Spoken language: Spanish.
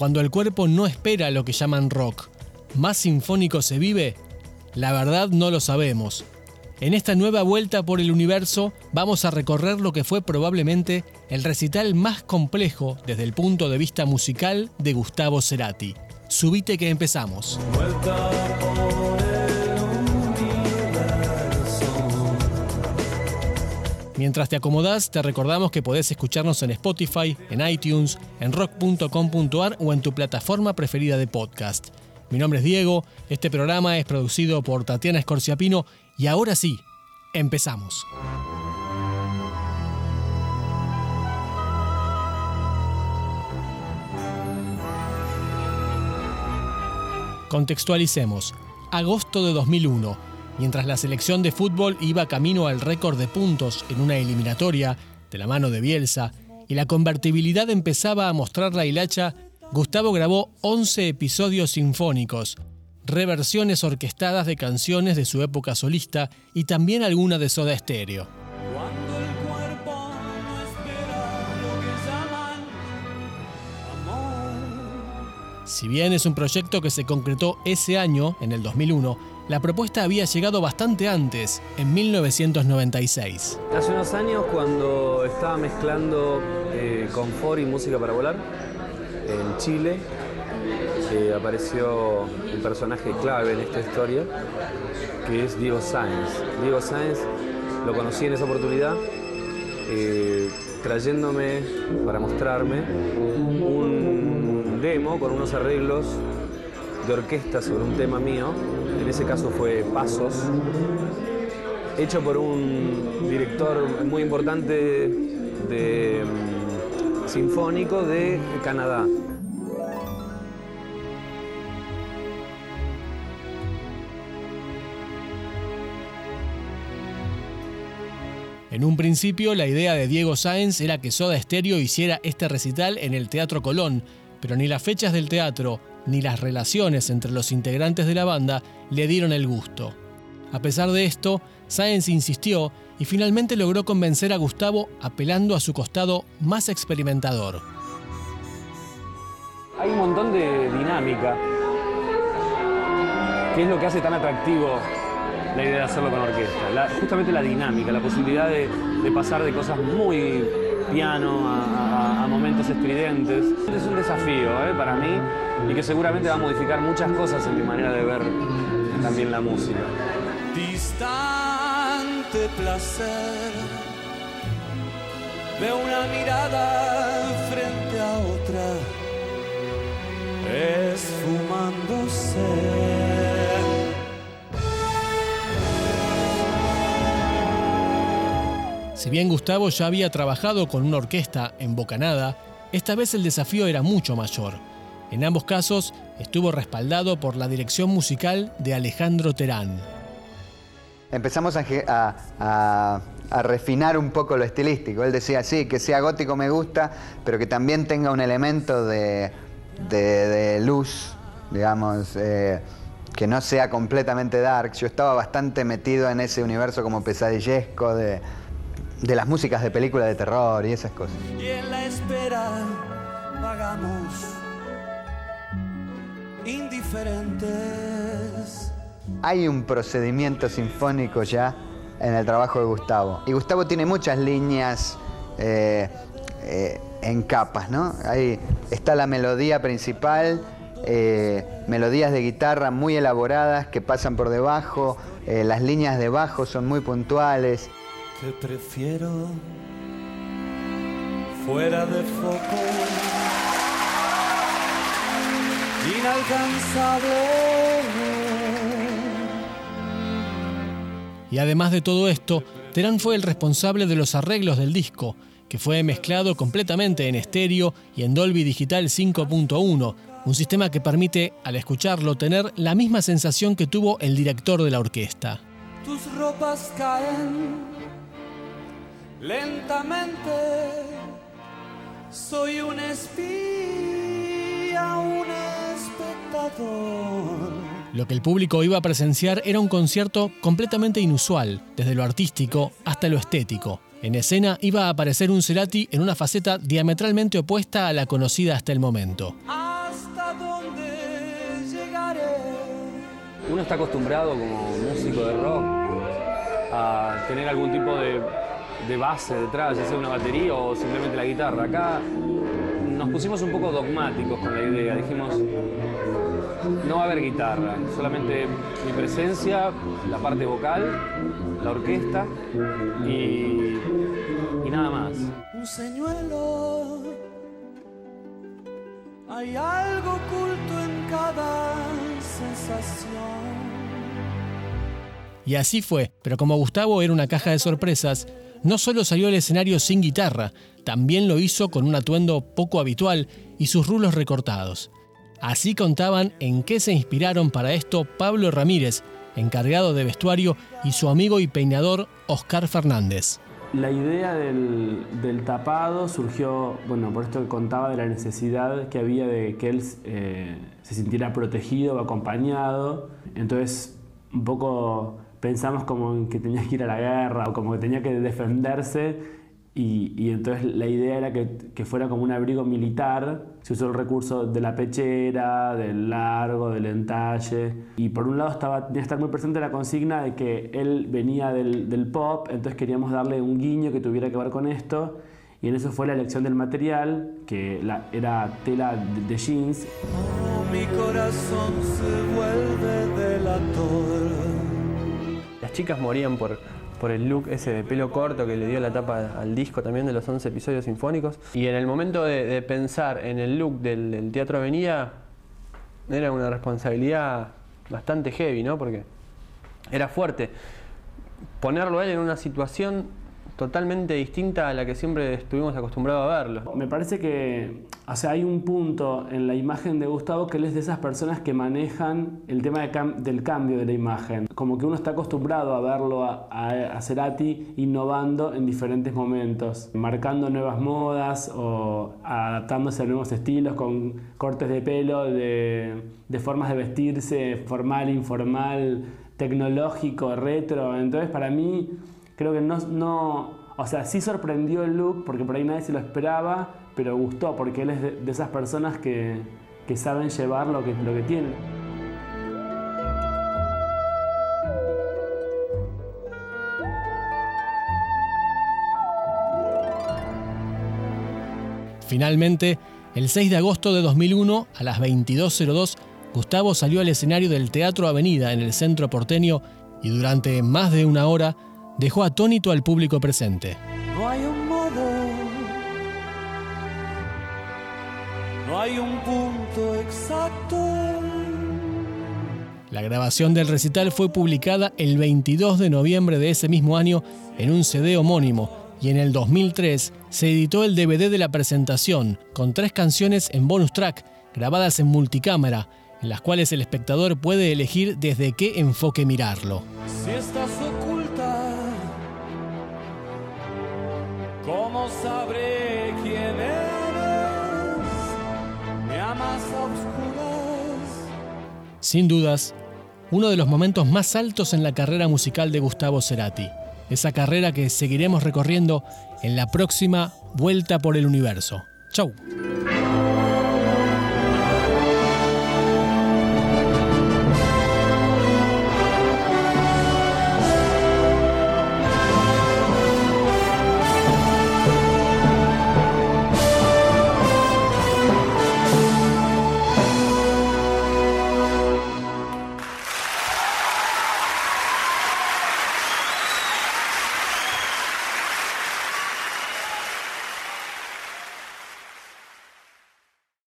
cuando el cuerpo no espera lo que llaman rock. ¿Más sinfónico se vive? La verdad no lo sabemos. En esta nueva vuelta por el universo vamos a recorrer lo que fue probablemente el recital más complejo desde el punto de vista musical de Gustavo Cerati. Subite que empezamos. Mientras te acomodás, te recordamos que podés escucharnos en Spotify, en iTunes, en rock.com.ar o en tu plataforma preferida de podcast. Mi nombre es Diego, este programa es producido por Tatiana Escorciapino y ahora sí, empezamos. Contextualicemos. Agosto de 2001 mientras la selección de fútbol iba camino al récord de puntos en una eliminatoria de la mano de Bielsa y la convertibilidad empezaba a mostrar la hilacha, Gustavo grabó 11 episodios sinfónicos, reversiones orquestadas de canciones de su época solista y también alguna de Soda Stereo. Si bien es un proyecto que se concretó ese año, en el 2001, la propuesta había llegado bastante antes, en 1996. Hace unos años, cuando estaba mezclando eh, confort y música para volar, en Chile, eh, apareció un personaje clave en esta historia, que es Diego Sáenz. Diego Sáenz lo conocí en esa oportunidad, eh, trayéndome para mostrarme un demo con unos arreglos de orquesta sobre un tema mío, en ese caso fue Pasos, hecho por un director muy importante de, mm, sinfónico de Canadá. En un principio, la idea de Diego Sáenz era que Soda Stereo hiciera este recital en el Teatro Colón, pero ni las fechas del teatro ni las relaciones entre los integrantes de la banda le dieron el gusto. A pesar de esto, Sáenz insistió y finalmente logró convencer a Gustavo apelando a su costado más experimentador. Hay un montón de dinámica, que es lo que hace tan atractivo la idea de hacerlo con orquesta. justamente la dinámica, la posibilidad de, de pasar de cosas muy piano a, momentos estridentes. Es un desafío ¿eh? para mí y que seguramente va a modificar muchas cosas en mi manera de ver también la música. Distante placer, veo una mirada frente a otra, esfumándose. Si bien Gustavo ya había trabajado con una orquesta en Bocanada, esta vez el desafío era mucho mayor. En ambos casos estuvo respaldado por la dirección musical de Alejandro Terán. Empezamos a, refinar un poco lo estilístico. Él decía, sí, que sea gótico me gusta, pero que también tenga un elemento de, luz, digamos, eh, que no sea completamente dark. Yo estaba bastante metido en ese universo como pesadillesco de, de las músicas de películas de terror y esas cosas. Y en la espera pagamos indiferentes. Hay un procedimiento sinfónico ya en el trabajo de Gustavo. Y Gustavo tiene muchas líneas eh, eh, en capas, ¿no? Ahí está la melodía principal, eh, melodías de guitarra muy elaboradas que pasan por debajo, las líneas de bajo son muy puntuales que prefiero fuera de foco, inalcanzable. Y además de todo esto, Terán fue el responsable de los arreglos del disco, que fue mezclado completamente en estéreo y en Dolby Digital 5.1, un sistema que permite, al escucharlo, tener la misma sensación que tuvo el director de la orquesta. Tus ropas caen Lentamente soy un espía, un espectador. Lo que el público iba a presenciar era un concierto completamente inusual, desde lo artístico hasta lo estético. En escena iba a aparecer un Cerati en una faceta diametralmente opuesta a la conocida hasta el momento. Hasta dónde llegaré. Uno está acostumbrado como músico de rock a tener algún tipo de de base detrás, ya sea una batería o simplemente la guitarra. Acá nos pusimos un poco dogmáticos con la idea, dijimos, no va a haber guitarra, solamente mi presencia, la parte vocal, la orquesta y, y nada más. Un señuelo, hay algo oculto en cada sensación. Y así fue, pero como Gustavo era una caja de sorpresas, no solo salió al escenario sin guitarra, también lo hizo con un atuendo poco habitual y sus rulos recortados. Así contaban en qué se inspiraron para esto Pablo Ramírez, encargado de vestuario, y su amigo y peinador Oscar Fernández. La idea del, tapado surgió, bueno, por esto que contaba de la necesidad que había de que él eh, se sintiera protegido o acompañado. Entonces, un poco pensamos como que tenía que ir a la guerra o como que tenía que defenderse y, y entonces la idea era que, que, fuera como un abrigo militar. Se usó el recurso de la pechera, del largo, del entalle. Y por un lado estaba, tenía que estar muy presente la consigna de que él venía del, del pop, entonces queríamos darle un guiño que tuviera que ver con esto. Y en eso fue la elección del material, que la, era tela de, de jeans. Oh, mi corazón se vuelve delator. Las chicas morían por, por el look ese de pelo corto que le dio la tapa al disco también de los 11 episodios sinfónicos. Y en el momento de, pensar en el look del, del, Teatro Avenida, era una responsabilidad bastante heavy, ¿no? Porque era fuerte. Ponerlo a él en una situación totalmente distinta a la que siempre estuvimos acostumbrados a verlo. Me parece que o hay un punto en la imagen de Gustavo que él es de esas personas que manejan el tema del cambio de la imagen. Como que uno está acostumbrado a verlo a, a, Cerati innovando en diferentes momentos, marcando nuevas modas o adaptándose a nuevos estilos con cortes de pelo, de formas de vestirse, formal, informal, tecnológico, retro. Entonces, para mí creo que no, o sea, sí sorprendió el look porque por ahí nadie se lo esperaba, pero gustó porque él es de, de esas personas que, que, saben llevar lo que, lo que tienen. Finalmente, el 6 de agosto de 2001, a las 22.02, Gustavo salió al escenario del Teatro Avenida en el centro porteño y durante más de una hora dejó atónito al público presente. No hay un modo, no hay un punto exacto. La grabación del recital fue publicada el 22 de noviembre de ese mismo año en un CD homónimo y en el 2003 se editó el DVD de la presentación con tres canciones en bonus track grabadas en multicámara en las cuales el espectador puede elegir desde qué enfoque mirarlo. Si estás oculta, ¿cómo sabré quién eres? Me amas a oscuras. Sin dudas, uno de los momentos más altos en la carrera musical de Gustavo Cerati. Esa carrera que seguiremos recorriendo en la próxima Vuelta por el Universo. Chau.